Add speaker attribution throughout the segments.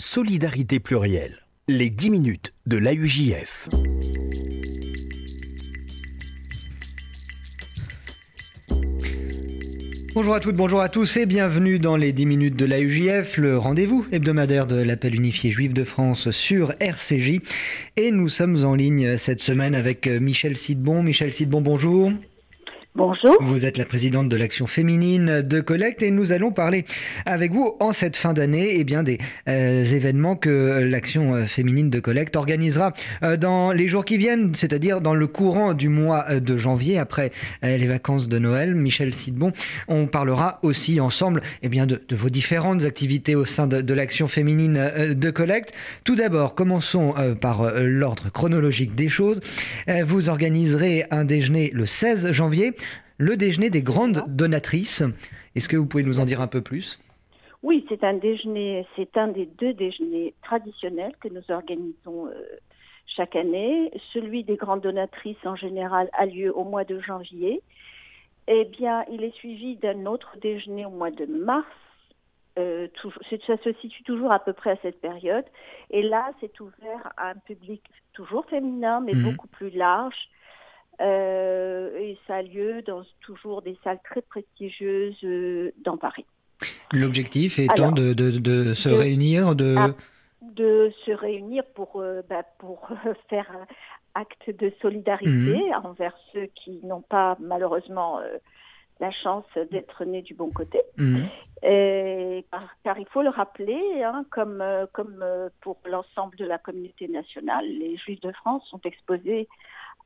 Speaker 1: Solidarité plurielle. Les 10 minutes de l'AUJF.
Speaker 2: Bonjour à toutes, bonjour à tous et bienvenue dans les 10 minutes de l'AUJF, le rendez-vous hebdomadaire de l'appel unifié juif de France sur RCJ. Et nous sommes en ligne cette semaine avec Michel Sidbon. Michel Sidbon, bonjour.
Speaker 3: Bonjour.
Speaker 2: Vous êtes la présidente de l'action féminine de Collecte et nous allons parler avec vous en cette fin d'année eh bien des euh, événements que l'action euh, féminine de Collecte organisera euh, dans les jours qui viennent, c'est-à-dire dans le courant du mois de janvier après les vacances de Noël. Michel Sidbon, on parlera aussi ensemble eh bien de, vos différentes activités au sein de, de l'action féminine de Collecte. Tout d'abord, commençons par l'ordre chronologique des choses. Vous organiserez un déjeuner le 16 janvier le déjeuner des grandes donatrices. Est-ce que vous pouvez nous en dire un peu plus?
Speaker 3: Oui, c'est un déjeuner, c'est un des deux déjeuners traditionnels que nous organisons euh, chaque année. Celui des grandes donatrices en général a lieu au mois de janvier. Eh bien, il est suivi d'un autre déjeuner au mois de mars. Euh, ça se situe toujours à peu près à cette période. Et là, c'est ouvert à un public toujours féminin, mais mhm. beaucoup plus large, et ça a lieu dans toujours des salles très prestigieuses euh, dans Paris.
Speaker 2: L'objectif étant de, de, se réunir, de...
Speaker 3: Ah, de se réunir pour, euh, bah, pour faire acte de solidarité mhm. envers ceux qui n'ont pas malheureusement la chance d'être nés du bon côté. Mhm. Et, car, il faut le rappeler, hein, comme, comme pour l'ensemble de la communauté nationale, les Juifs de France sont exposés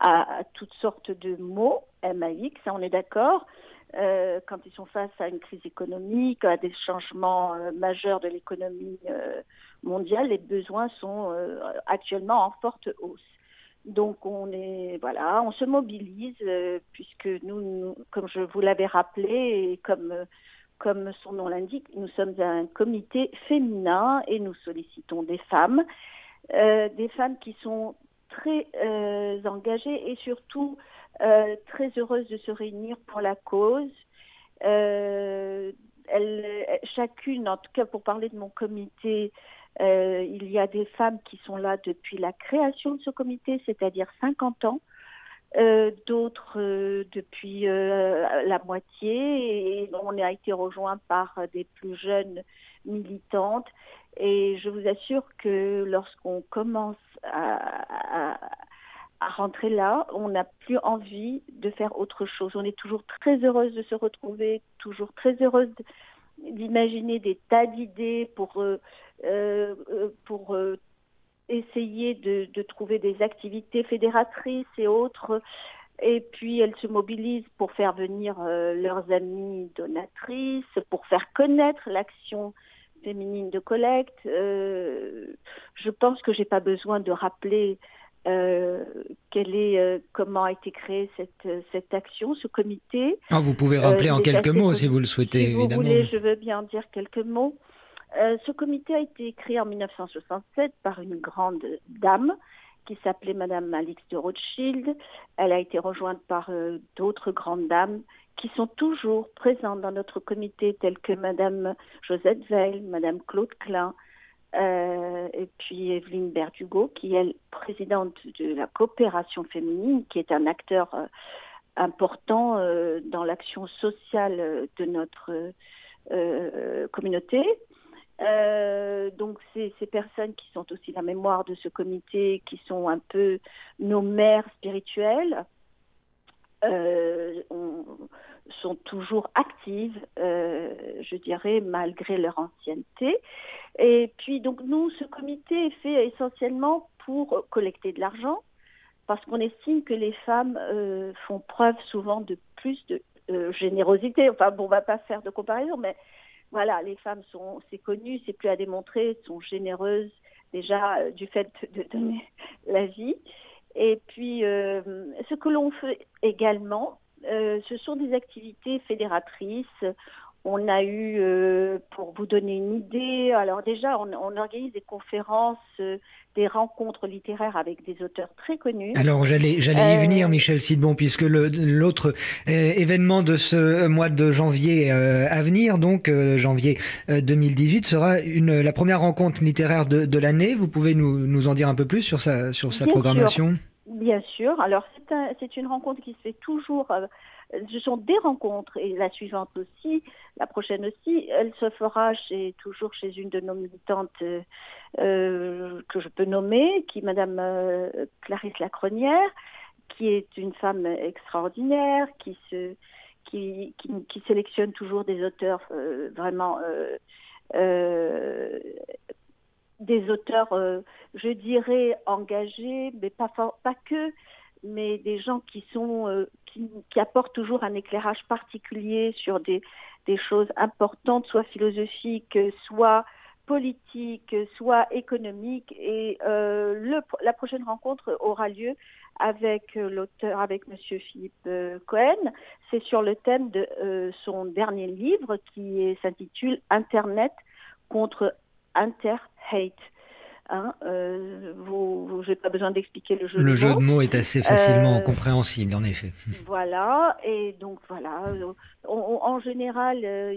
Speaker 3: à, toutes sortes de mots, MAX, on est d'accord, euh, quand ils sont face à une crise économique, à des changements euh, majeurs de l'économie euh, mondiale, les besoins sont euh, actuellement en forte hausse. Donc on est voilà, on se mobilise puisque nous, comme je vous l'avais rappelé et comme comme son nom l'indique, nous sommes un comité féminin et nous sollicitons des femmes, des femmes qui sont très euh, engagées et surtout euh, très heureuses de se réunir pour la cause. Euh, chacune, en tout cas pour parler de mon comité, il y a des femmes qui sont là depuis la création de ce comité, c'est-à-dire 50 ans. d'autres depuis la moitié et on a été rejoint par des plus jeunes militantes et je vous assure que lorsqu'on commence à, rentrer là, on n'a plus envie de faire autre chose. On est toujours très heureuse de se retrouver, toujours très heureuse d'imaginer des tas d'idées pour, euh, euh, pour euh, essayer de, de, trouver des activités fédératrices et autres. Et puis elles se mobilisent pour faire venir leurs amis donatrices, pour faire connaître l'action féminine de collecte. Euh, je pense que j'ai pas besoin de rappeler euh, quelle est, euh, comment a été créée cette, cette action, ce comité.
Speaker 2: Ah, vous pouvez rappeler en quelques mots si vous le souhaitez,
Speaker 3: si
Speaker 2: évidemment.
Speaker 3: Vous voulez, je veux bien dire quelques mots. ce comité a été créé en 1967 par une grande dame qui s'appelait Madame Alix de Rothschild. Elle a été rejointe par d'autres grandes dames qui sont toujours présentes dans notre comité, telles que Madame Josette Veil, Madame Claude Klein, euh, et puis Evelyne Berdugo, qui est présidente de la coopération féminine, qui est un acteur euh, important euh, dans l'action sociale de notre communauté. Donc c'est ces personnes qui sont aussi la mémoire de ce comité, qui sont un peu nos mères spirituelles, euh, sont toujours actives, euh, je dirais, malgré leur ancienneté. Et puis, donc, nous, ce comité est fait essentiellement pour collecter de l'argent, parce qu'on estime que les femmes euh, font preuve souvent de plus de générosité. Enfin, bon, on va pas faire de comparaison, mais voilà, les femmes sont, c'est connu, c'est plus à démontrer, sont généreuses déjà du fait de donner la vie. Et puis, euh, ce que l'on fait également, euh, ce sont des activités fédératrices. On a eu, euh, pour vous donner une idée, alors déjà, on, organise des conférences, euh, des rencontres littéraires avec des auteurs très connus.
Speaker 2: Alors j'allais, j'allais y euh, venir, Michel Sidbon, puisque l'autre événement de ce mois de janvier à venir, donc janvier 2018, sera une, la première rencontre littéraire de, l'année. Vous pouvez nous, nous, en dire un peu plus sur sa, sur sa programmation?
Speaker 3: Bien sûr. Alors c'est une rencontre qui se fait toujours ce sont des rencontres et la suivante aussi, la prochaine aussi, elle se fera chez, toujours chez une de nos militantes euh, euh, que je peux nommer, qui Madame euh, Clarisse Lacronière, qui est une femme extraordinaire, qui se qui, qui, sélectionne toujours des auteurs vraiment des auteurs, je dirais, engagés, mais pas, pas que, mais des gens qui sont euh, qui, qui, apportent toujours un éclairage particulier sur des, des choses importantes, soit philosophiques, soit politiques, soit économiques. Et euh, le, la prochaine rencontre aura lieu avec l'auteur, avec Monsieur Philippe euh, Cohen. C'est sur le thème de euh, son dernier livre qui s'intitule Internet contre Inter-Hate. Hein, euh, je n'ai pas besoin d'expliquer le jeu
Speaker 2: le
Speaker 3: de
Speaker 2: jeu
Speaker 3: mots.
Speaker 2: de mots est assez facilement euh, compréhensible, en effet.
Speaker 3: Voilà, et donc voilà. en général, euh,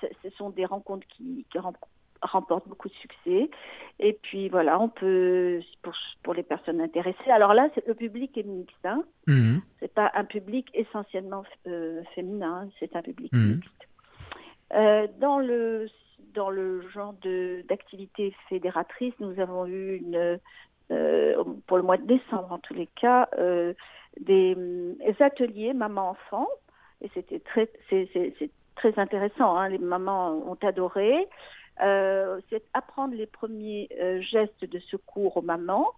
Speaker 3: ce sont des rencontres qui, remportent beaucoup de succès. Et puis voilà, on peut, pour, pour les personnes intéressées. Alors là, le public est mixte. Hein. Mhm. C'est pas un public essentiellement féminin, c'est un public mhm. mixte. dans le dans le genre d'activité fédératrice, nous avons eu une, euh, pour le mois de décembre en tous les cas, euh, des, ateliers maman-enfant. Et c'était très, c'est, très intéressant. Hein. Les mamans ont adoré. Euh, c'est apprendre les premiers gestes de secours aux mamans.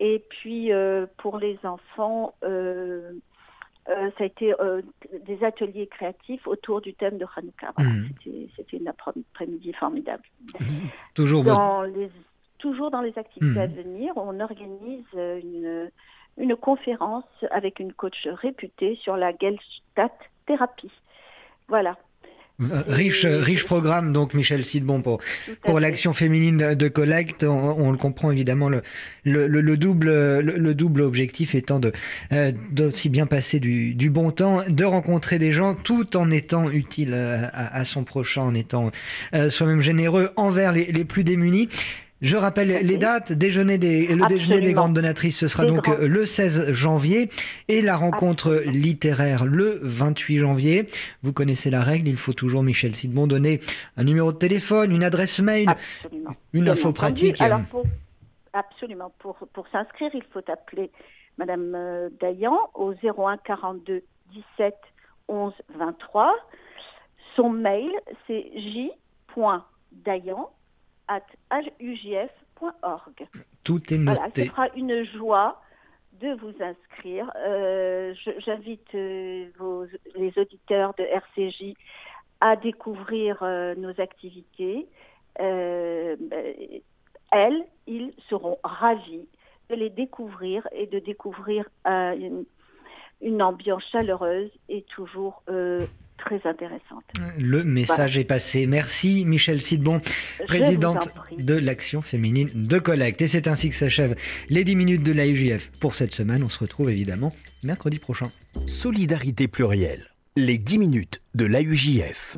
Speaker 3: Et puis pour les enfants, euh, ça a été euh, des ateliers créatifs autour du thème de Hanouka. Mhm. C'était une après-midi formidable.
Speaker 2: toujours
Speaker 3: dans les, Toujours dans les activités à mhm. venir, on organise une, une conférence avec une coach réputée sur la Gestalt thérapie. Voilà.
Speaker 2: Euh, riche, riche programme, donc Michel Sidbon, pour, pour l'action féminine de collecte. On, le comprend évidemment, le, le, le double, le, double objectif étant de euh, d'aussi bien passer du, du, bon temps, de rencontrer des gens tout en étant utile euh, à, à son prochain, en étant soi-même généreux envers les, les plus démunis. Je rappelle les dates. Déjeuner des, le déjeuner des grandes donatrices, ce sera donc le 16 janvier et la rencontre littéraire le 28 janvier. Vous connaissez la règle, il faut toujours, Michel Sidbon, donner un numéro de téléphone, une adresse mail, une info pratique.
Speaker 3: Alors absolument. Pour, pour s'inscrire, il faut appeler Madame euh, Dayan au 01 42 17 11 23. Son mail, c'est j.dayan at ugf.org.
Speaker 2: Tout est noté.
Speaker 3: Voilà, ce sera une joie de vous inscrire. Euh, J'invite euh, les auditeurs de RCJ à découvrir euh, nos activités. Euh, elles, ils seront ravis de les découvrir et de découvrir une, une, ambiance chaleureuse et toujours très intéressante.
Speaker 2: Le message est passé. Merci Michel Sidbon, présidente de l'Action féminine de collecte. Et c'est ainsi que s'achève les 10 minutes de l'AUJF pour cette semaine. On se retrouve évidemment mercredi prochain.
Speaker 1: Solidarité plurielle, les 10 minutes de l'AUJF.